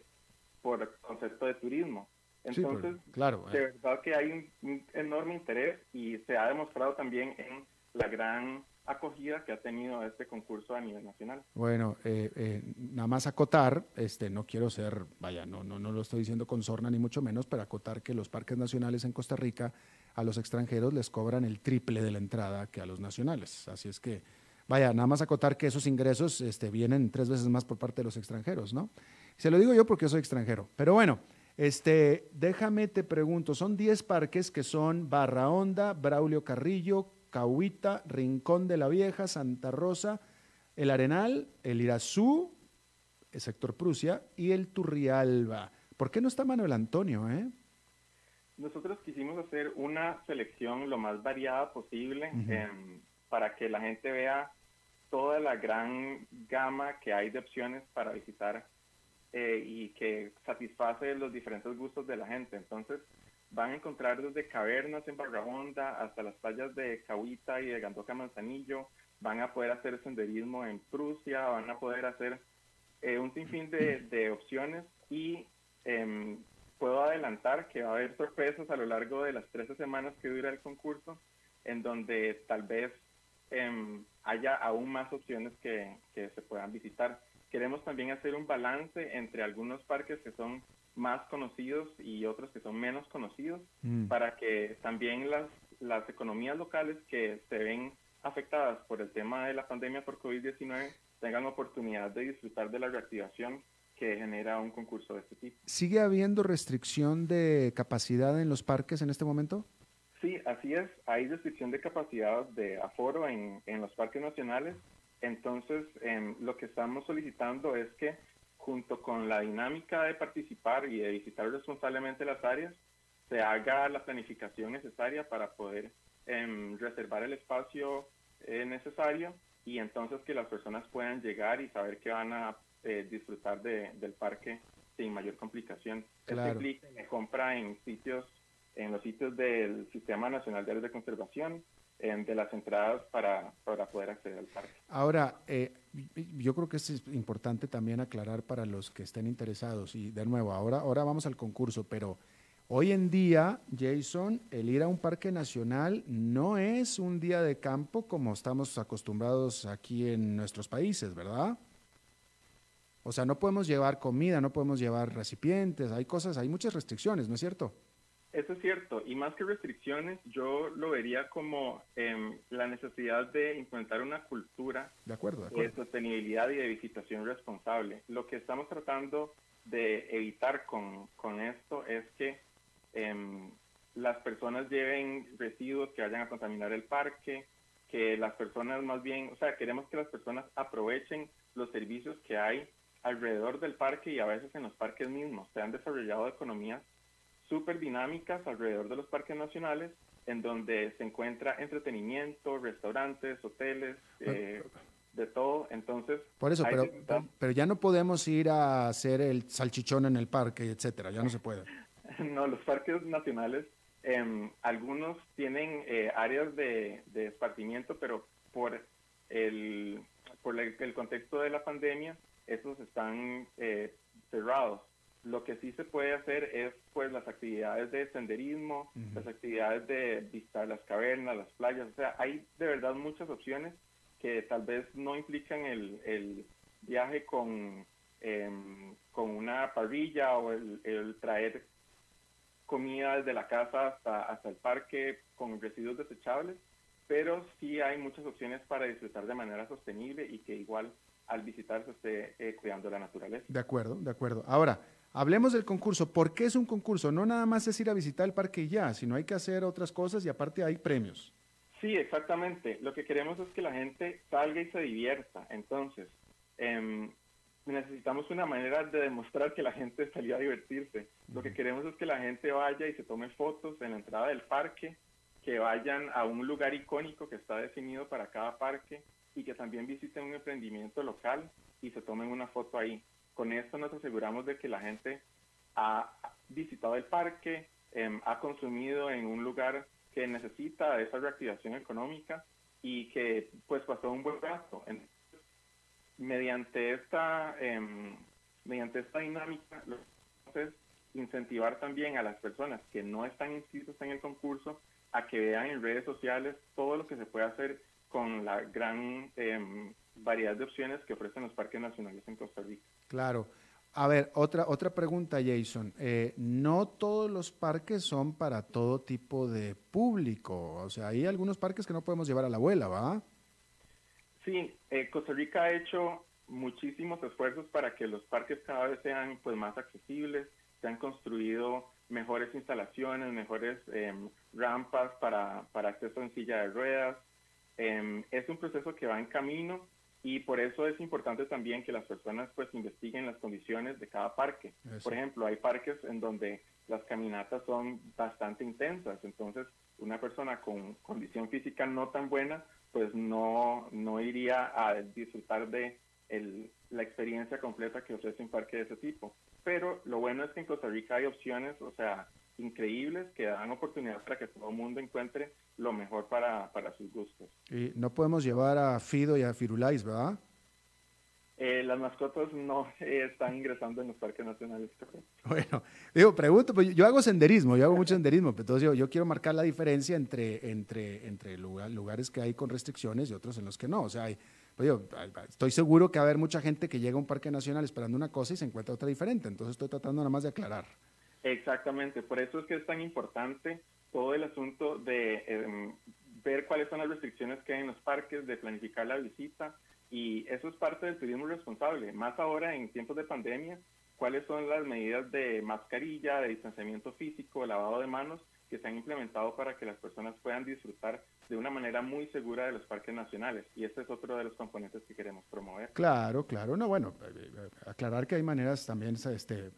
por concepto de turismo. Entonces, claro, de eh. verdad que hay un, enorme interés y se ha demostrado también en la gran acogida que ha tenido este concurso a nivel nacional. Bueno, eh, eh, nada más acotar, este, no quiero ser, vaya, no, no, no lo estoy diciendo con sorna ni mucho menos, pero acotar que los parques nacionales en Costa Rica a los extranjeros les cobran el triple de la entrada que a los nacionales. Así es que Vaya, nada más acotar que esos ingresos este, vienen tres veces más por parte de los extranjeros, ¿no? Se lo digo yo porque soy extranjero. Pero bueno, este, déjame te pregunto, son 10 parques que son Barra Honda, Braulio Carrillo, Cahuita, Rincón de la Vieja, Santa Rosa, El Arenal, El Irazú, el sector Prusia y el Turrialba. ¿Por qué no está Manuel Antonio, eh? Nosotros quisimos hacer una selección lo más variada posible em, para que la gente vea toda la gran gama que hay de opciones para visitar eh, y que satisface los diferentes gustos de la gente. Entonces, van a encontrar desde cavernas en Barrahonda hasta las playas de Cahuita y de Gandoca Manzanillo. Van a poder hacer senderismo en Prusia, van a poder hacer eh, un sinfín de, de opciones y em, puedo adelantar que va a haber sorpresas a lo largo de las 13 semanas que dura el concurso, en donde tal vez em, haya aún más opciones que, se puedan visitar. Queremos también hacer un balance entre algunos parques que son más conocidos y otros que son menos conocidos, mm. para que también las, las economías locales que se ven afectadas por el tema de la pandemia por COVID-19 tengan oportunidad de disfrutar de la reactivación que genera un concurso de este tipo. ¿Sigue habiendo restricción de capacidad en los parques en este momento? Sí, así es. Hay restricción de capacidad de aforo en, en los parques nacionales. Entonces, em, lo que estamos solicitando es que junto con la dinámica de participar y de visitar responsablemente las áreas, se haga la planificación necesaria para poder em, reservar el espacio eh, necesario y entonces que las personas puedan llegar y saber que van a eh, disfrutar de, del parque sin mayor complicación. Claro. Este me compra en sitios, en los sitios del Sistema Nacional de Áreas de Conservación, de las entradas para, para, poder acceder al parque. Ahora, eh, yo creo que es importante también aclarar para los que estén interesados, y de nuevo, ahora, ahora vamos al concurso, pero hoy en día, Jason, el ir a un parque nacional no es un día de campo como estamos acostumbrados aquí en nuestros países, ¿verdad? O sea, no podemos llevar comida, no podemos llevar recipientes, hay cosas, hay muchas restricciones, ¿no es cierto? Eso es cierto, y más que restricciones, yo lo vería como em, la necesidad de implementar una cultura de, acuerdo, de, sostenibilidad y de visitación responsable. Lo que estamos tratando de evitar con, con esto es que em, las personas lleven residuos que vayan a contaminar el parque, que las personas más bien, o sea, queremos que las personas aprovechen los servicios que hay alrededor del parque y a veces en los parques mismos. Se han desarrollado economías súper dinámicas alrededor de los parques nacionales en donde se encuentra entretenimiento, restaurantes, hoteles, eh, de todo. Entonces, por eso, pero, pero, ya no podemos ir a hacer el salchichón en el parque, etcétera, ya no se puede. [laughs] no, los parques nacionales, em, algunos tienen eh, áreas de, de, esparcimiento, pero por el, por el contexto de la pandemia, estos están eh, cerrados. Lo que sí se puede hacer es pues las actividades de senderismo, las actividades de visitar las cavernas, las playas, o sea, hay de verdad muchas opciones que tal vez no implican el, viaje con, em, con una parrilla o el, traer comida desde la casa hasta, hasta el parque con residuos desechables, pero sí hay muchas opciones para disfrutar de manera sostenible y que igual al visitar se esté eh, cuidando la naturaleza. De acuerdo, de acuerdo. Ahora, hablemos del concurso. ¿Por qué es un concurso? No nada más es ir a visitar el parque y ya, sino hay que hacer otras cosas y aparte hay premios. Sí, exactamente. Lo que queremos es que la gente salga y se divierta. Entonces, em, necesitamos una manera de demostrar que la gente salió a divertirse. Lo que queremos es que la gente vaya y se tome fotos en la entrada del parque, que vayan a un lugar icónico que está definido para cada parque, y que también visiten un emprendimiento local y se tomen una foto ahí. Con esto nos aseguramos de que la gente ha visitado el parque, em, ha consumido en un lugar que necesita esa reactivación económica y que pues pasó un buen rato. mediante esta em, mediante esta dinámica lo que es incentivar también a las personas que no están inscritos en el concurso a que vean en redes sociales todo lo que se puede hacer con la gran em, variedad de opciones que ofrecen los parques nacionales en Costa Rica. Claro. A ver, otra, otra pregunta, Jason. Eh, no todos los parques son para todo tipo de público. O sea, hay algunos parques que no podemos llevar a la abuela, ¿va? Sí, eh, Costa Rica ha hecho muchísimos esfuerzos para que los parques cada vez sean pues más accesibles, se han construido mejores instalaciones, mejores em, rampas para, para, acceso en silla de ruedas. Em, es un proceso que va en camino y por eso es importante también que las personas pues investiguen las condiciones de cada parque. Por ejemplo, hay parques en donde las caminatas son bastante intensas, entonces una persona con condición física no tan buena pues no, no iría a disfrutar de la experiencia completa que ofrece un parque de ese tipo. Pero lo bueno es que en Costa Rica hay opciones, o sea, increíbles que dan oportunidad para que todo el mundo encuentre lo mejor para, para sus gustos. Y no podemos llevar a Fido y a Firulais, ¿verdad? Eh, las mascotas no [laughs] eh, están ingresando en los parques nacionales. Bueno, digo, pregunto, pues yo hago senderismo, yo hago mucho senderismo, entonces yo, yo quiero marcar la diferencia entre, entre, entre lugares que hay con restricciones y otros en los que no. O sea, hay, pues yo, estoy seguro que va a haber mucha gente que llega a un parque nacional esperando una cosa y se encuentra otra diferente, entonces estoy tratando nada más de aclarar. Exactamente, por eso es que es tan importante todo el asunto de em, ver cuáles son las restricciones que hay en los parques, de planificar la visita y eso es parte del turismo responsable, más ahora en tiempos de pandemia, cuáles son las medidas de mascarilla, de distanciamiento físico, lavado de manos que se han implementado para que las personas puedan disfrutar de una manera muy segura de los parques nacionales. Y este es otro de los componentes que queremos promover. Claro, claro. No, bueno, eh, eh, aclarar que hay maneras también este,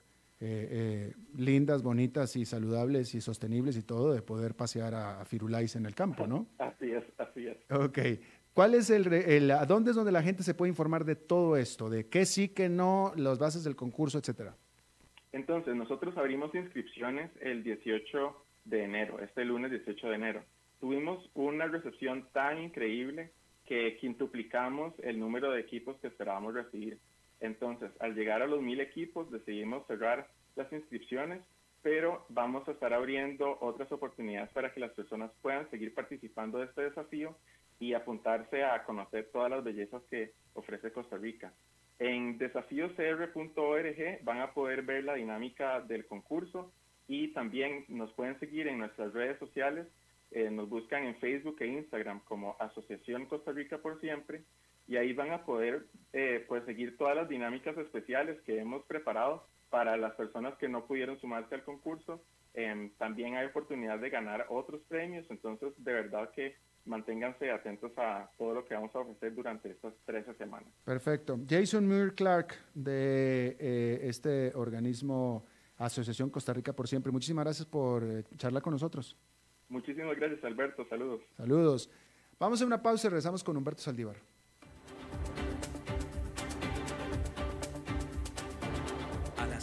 eh, lindas, bonitas y saludables y sostenibles y todo de poder pasear a, Firulais en el campo, ¿no? [laughs] Así es, así es. Ok. ¿Cuál es el, el, a dónde es donde la gente se puede informar de todo esto? De qué sí, qué no, las bases del concurso, etcétera. Entonces, nosotros abrimos inscripciones el 18 de enero, este lunes 18 de enero. Tuvimos una recepción tan increíble que quintuplicamos el número de equipos que esperábamos recibir. Entonces, al llegar a los mil equipos, decidimos cerrar las inscripciones, pero vamos a estar abriendo otras oportunidades para que las personas puedan seguir participando de este desafío y apuntarse a conocer todas las bellezas que ofrece Costa Rica. En desafiocr.org van a poder ver la dinámica del concurso y también nos pueden seguir en nuestras redes sociales. Eh, nos buscan en Facebook e Instagram como Asociación Costa Rica por Siempre y ahí van a poder eh, pues seguir todas las dinámicas especiales que hemos preparado para las personas que no pudieron sumarse al concurso. Em, también hay oportunidad de ganar otros premios, entonces de verdad que manténganse atentos a todo lo que vamos a ofrecer durante estas 13 semanas. Perfecto. Jason Muir Clark de eh, este organismo Asociación Costa Rica por siempre. Muchísimas gracias por eh, charlar con nosotros. Muchísimas gracias, Alberto. Saludos. Saludos. Vamos a una pausa y regresamos con Humberto Saldívar.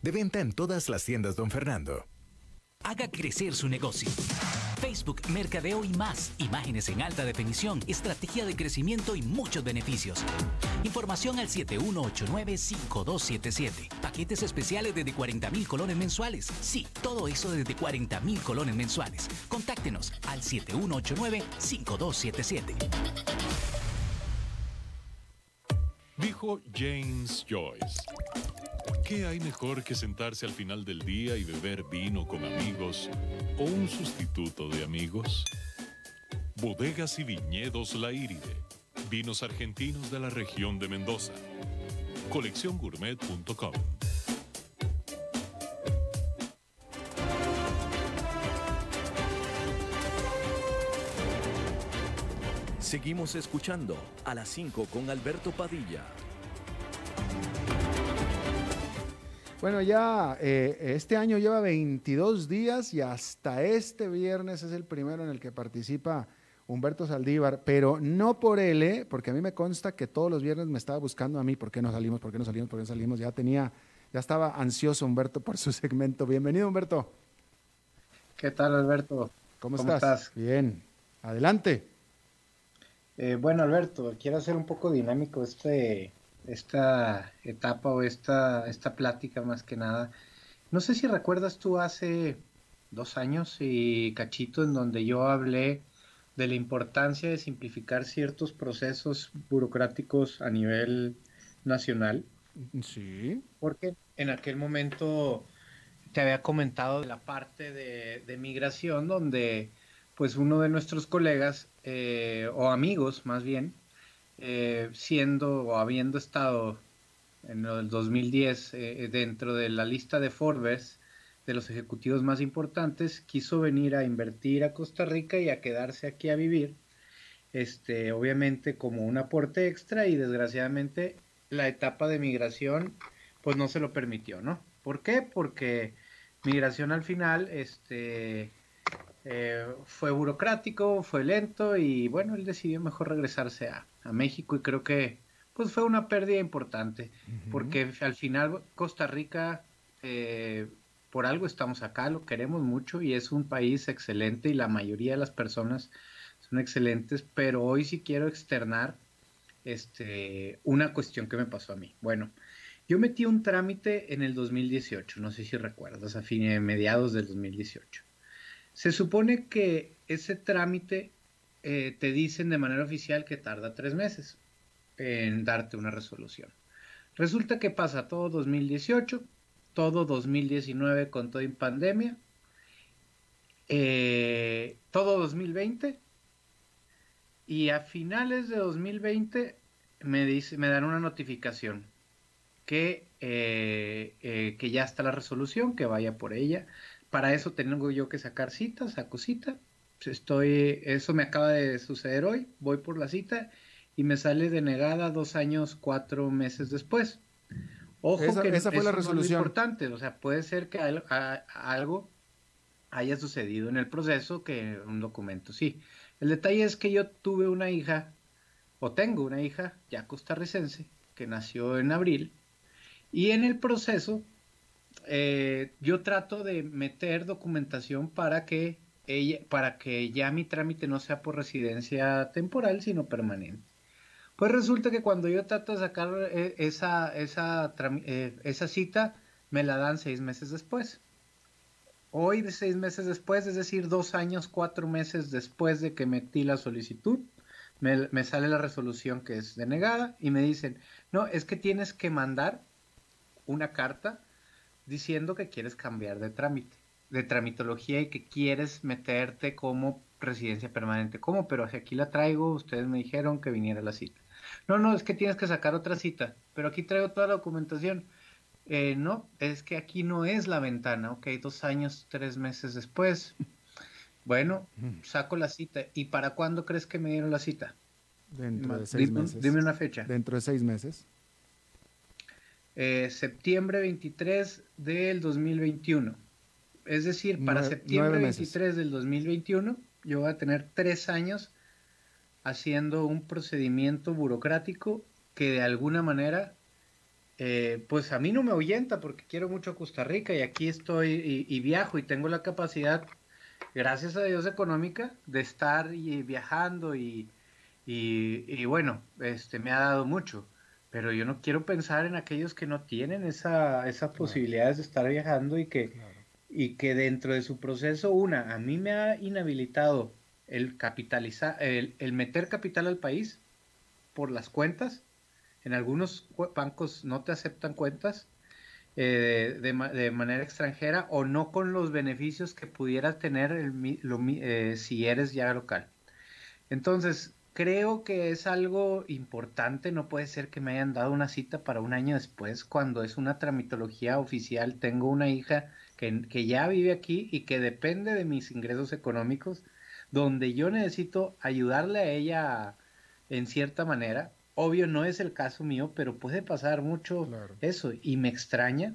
De venta en todas las tiendas, don Fernando. Haga crecer su negocio. Facebook, Mercadeo y más. Imágenes en alta definición, estrategia de crecimiento y muchos beneficios. Información al 7189-5277. Paquetes especiales desde 40 mil colones mensuales. Sí, todo eso desde 40 mil colones mensuales. Contáctenos al 7189-5277. Dijo James Joyce. ¿Qué hay mejor que sentarse al final del día y beber vino con amigos o un sustituto de amigos? Bodegas y viñedos La Iride. Vinos argentinos de la región de Mendoza. Colecciongourmet.com. Seguimos escuchando a las 5 con Alberto Padilla. Bueno, ya eh, este año lleva 22 días y hasta este viernes es el primero en el que participa Humberto Saldívar, pero no por él, ¿eh? porque a mí me consta que todos los viernes me estaba buscando a mí, ¿por qué no salimos? ¿Por qué no salimos? ¿Por qué no salimos? Ya tenía, ya estaba ansioso Humberto por su [laughs] segmento. Bienvenido, Humberto. ¿Qué tal, Alberto? ¿Cómo, estás? Bien. Adelante. Eh, bueno, Alberto, quiero hacer un poco dinámico este, esta etapa o esta, esta plática más que nada. No sé si recuerdas tú hace dos años y cachito en donde yo hablé de la importancia de simplificar ciertos procesos burocráticos a nivel nacional. Sí. Porque en aquel momento te había comentado de la parte de, migración donde pues uno de nuestros colegas eh, o amigos más bien, eh, siendo o habiendo estado en el 2010 eh, dentro de la lista de Forbes de los ejecutivos más importantes, quiso venir a invertir a Costa Rica y a quedarse aquí a vivir, este, obviamente como un aporte extra y desgraciadamente la etapa de migración pues no se lo permitió, ¿no? ¿Por qué? Porque migración al final este, eh, fue burocrático, fue lento y bueno, él decidió mejor regresarse a, México y creo que pues fue una pérdida importante porque al final Costa Rica eh, por algo estamos acá, lo queremos mucho y es un país excelente y la mayoría de las personas son excelentes, pero hoy sí quiero externar este, una cuestión que me pasó a mí. Bueno, yo metí un trámite en el 2018, no sé si recuerdas, a fines de mediados del 2018. Se supone que ese trámite eh, te dicen de manera oficial que tarda tres meses en darte una resolución. Resulta que pasa todo 2018, todo 2019 con toda pandemia, eh, todo 2020 y a finales de 2020 me, dan una notificación que, eh, que ya está la resolución, que vaya por ella. Para eso tengo yo que sacar cita, saco cita. Estoy, eso me acaba de suceder hoy, voy por la cita y me sale denegada dos años, cuatro meses después. Ojo que esa fue la resolución. importante, o sea, puede ser que algo haya sucedido en el proceso que un documento sí. El detalle es que yo tuve una hija, o tengo una hija ya costarricense, que nació en abril, y en el proceso, eh, yo trato de meter documentación para que para que ya mi trámite no sea por residencia temporal, sino permanente. Pues resulta que cuando yo trato de sacar eh, esa, esa, eh, esa cita, me la dan seis meses después. Hoy, de seis meses después, es decir, dos años, cuatro meses después de que metí la solicitud, me sale la resolución que es denegada y me dicen, no, es que tienes que mandar una carta diciendo que quieres cambiar de trámite, de tramitología y que quieres meterte como residencia permanente. ¿Cómo? Pero aquí la traigo, ustedes me dijeron que viniera la cita. No, no, es que tienes que sacar otra cita, pero aquí traigo toda la documentación. Eh, no, es que aquí no es la ventana, ok, dos años, tres meses después. Bueno, saco la cita. ¿Y para cuándo crees que me dieron la cita? Dentro de seis meses. Dime una fecha. Dentro de seis meses. Eh, septiembre 23 del 2021. Es decir, para septiembre 23 del 2021 yo voy a tener tres años haciendo un procedimiento burocrático que de alguna manera, eh, pues a mí no me ahuyenta porque quiero mucho a Costa Rica y aquí estoy y, viajo y tengo la capacidad, gracias a Dios económica, de estar y viajando y, y, bueno, este me ha dado mucho. Pero yo no quiero pensar en aquellos que no tienen esa, esas posibilidades de estar viajando y que, y que dentro de su proceso, una, a mí me ha inhabilitado el capitalizar, el, meter capital al país por las cuentas. En algunos bancos no te aceptan cuentas eh, de, manera extranjera o no con los beneficios que pudiera tener eh, si eres ya local. Entonces, creo que es algo importante, no puede ser que me hayan dado una cita para un año después, cuando es una tramitología oficial, tengo una hija que, que ya vive aquí y que depende de mis ingresos económicos, donde yo necesito ayudarle a ella en cierta manera. Obvio no es el caso mío, pero puede pasar mucho eso y me extraña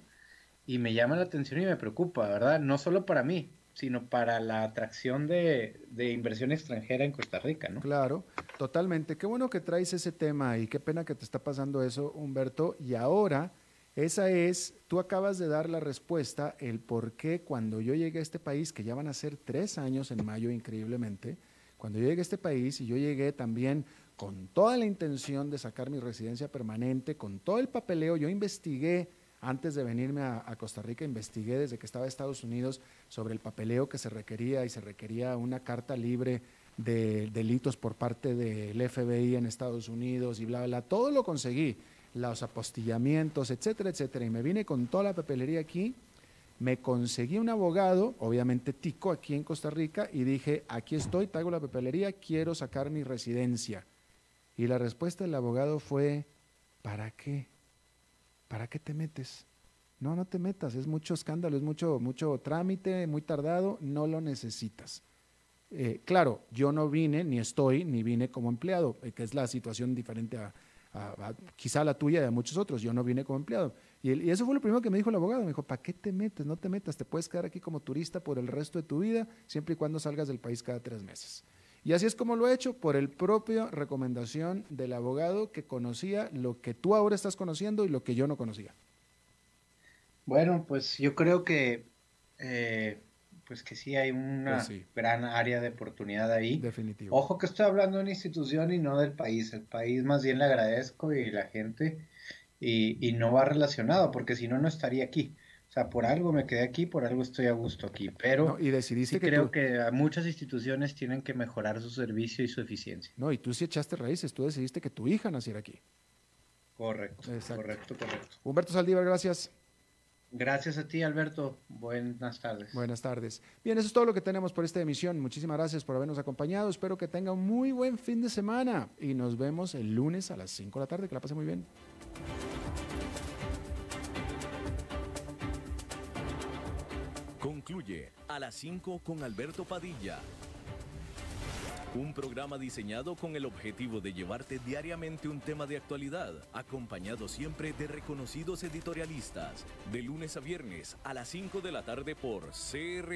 y me llama la atención y me preocupa, ¿verdad? No solo para mí, sino para la atracción de, inversión extranjera en Costa Rica, ¿no? Claro, totalmente. Qué bueno que traes ese tema y qué pena que te está pasando eso, Humberto. Y ahora Esa es, tú acabas de dar la respuesta, el por qué cuando yo llegué a este país, que ya van a ser tres años en mayo increíblemente, cuando yo llegué a este país y yo llegué también con toda la intención de sacar mi residencia permanente, con todo el papeleo, yo investigué antes de venirme a, Costa Rica, investigué desde que estaba en Estados Unidos sobre el papeleo que se requería y se requería una carta libre de delitos por parte del FBI en Estados Unidos y bla, bla. Todo lo conseguí, los apostillamientos, etcétera, etcétera. Y me vine con toda la papelería aquí, me conseguí un abogado, obviamente tico, aquí en Costa Rica, y dije, aquí estoy, traigo la papelería, quiero sacar mi residencia. Y la respuesta del abogado fue, ¿para qué? ¿para qué te metes? No, no te metas, es mucho escándalo, es mucho, mucho trámite, muy tardado, no lo necesitas. Eh, claro, yo no vine, ni estoy, ni vine como empleado, eh, que es la situación diferente a, quizá la tuya y a muchos otros. Yo no vine como empleado. Y, eso fue lo primero que me dijo el abogado. Me dijo, ¿para qué te metes? No te metas, te puedes quedar aquí como turista por el resto de tu vida, siempre y cuando salgas del país cada tres meses. Y así es como lo he hecho, por el propio recomendación del abogado que conocía lo que tú ahora estás conociendo y lo que yo no conocía. Bueno, pues yo creo que eh, pues que sí hay una pues gran área de oportunidad ahí. Definitivo. Ojo que estoy hablando de una institución y no del país. El país más bien le agradezco y la gente y, y no va relacionado, porque si no, no estaría aquí. O sea, por algo me quedé aquí, por algo estoy a gusto aquí. Pero y decidiste que creo que muchas instituciones tienen que mejorar su servicio y su eficiencia. No, y tú sí echaste raíces, tú decidiste que tu hija naciera aquí. Correcto, correcto, correcto. Humberto Saldívar, gracias. Gracias a ti, Alberto. Buenas tardes. Buenas tardes. Bien, eso es todo lo que tenemos por esta emisión. Muchísimas gracias por habernos acompañado. Espero que tenga un muy buen fin de semana y nos vemos el lunes a las 5 de la tarde. Que la pase muy bien. Concluye a las 5 con Alberto Padilla. Un programa diseñado con el objetivo de llevarte diariamente un tema de actualidad, acompañado siempre de reconocidos editorialistas, de lunes a viernes a las 5 de la tarde por CR